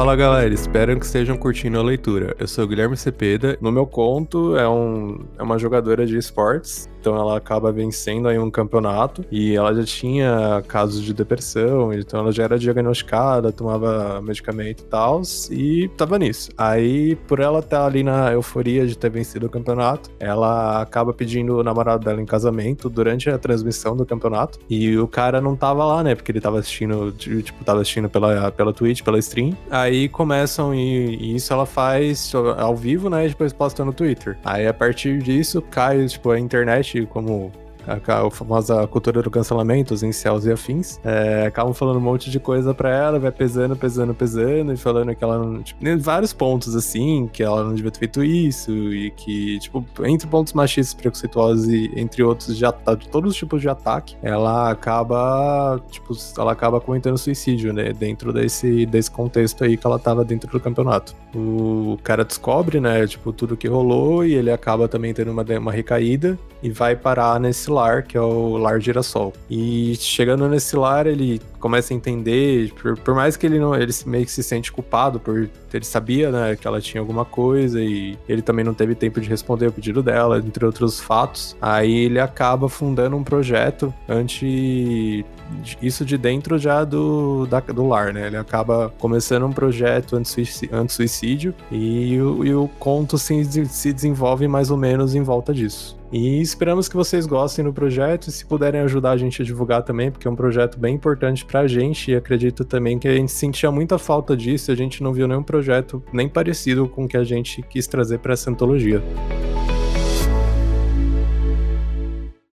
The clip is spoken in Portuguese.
Fala galera, espero que estejam curtindo a leitura. Eu sou o Guilherme Cepeda. No meu conto é, um, é uma jogadora de esportes, então ela acaba vencendo aí um campeonato e ela já tinha casos de depressão, então ela já era diagnosticada, tomava medicamento e tal, e tava nisso. Aí, por ela estar ali na euforia de ter vencido o campeonato, ela acaba pedindo o namorado dela em casamento durante a transmissão do campeonato e o cara não tava lá, né, porque ele tava assistindo, tipo, tava assistindo pela, pela Twitch, pela stream. Aí começam e, e, isso ela faz ao vivo, né? E depois posta no Twitter. Aí a partir disso cai, tipo, a internet como a, a famosa cultura do cancelamento, os incels e afins, é, acabam falando um monte de coisa pra ela, vai pesando, pesando, pesando, e falando que ela não. Tipo, vários pontos assim, que ela não devia ter feito isso, e que, tipo, entre pontos machistas, preconceituosos e entre outros de, de todos os tipos de ataque, ela acaba, tipo, ela acaba cometendo suicídio, né? Dentro desse, desse contexto aí que ela tava dentro do campeonato. O cara descobre, né, tipo, tudo que rolou, e ele acaba também tendo uma, uma recaída e vai parar nesse lar, que é o lar girassol. E chegando nesse lar, ele começa a entender, por, por mais que ele não, ele meio que se sente culpado por ele sabia, né, que ela tinha alguma coisa e ele também não teve tempo de responder o pedido dela, entre outros fatos. Aí ele acaba fundando um projeto anti isso de dentro já do, da, do lar, né? Ele acaba começando um projeto anti-suicídio e, e o conto se, se desenvolve mais ou menos em volta disso. E esperamos que vocês gostem do projeto e se puderem ajudar a gente a divulgar também, porque é um projeto bem importante pra gente e acredito também que a gente sentia muita falta disso, a gente não viu nenhum projeto nem parecido com o que a gente quis trazer para essa antologia.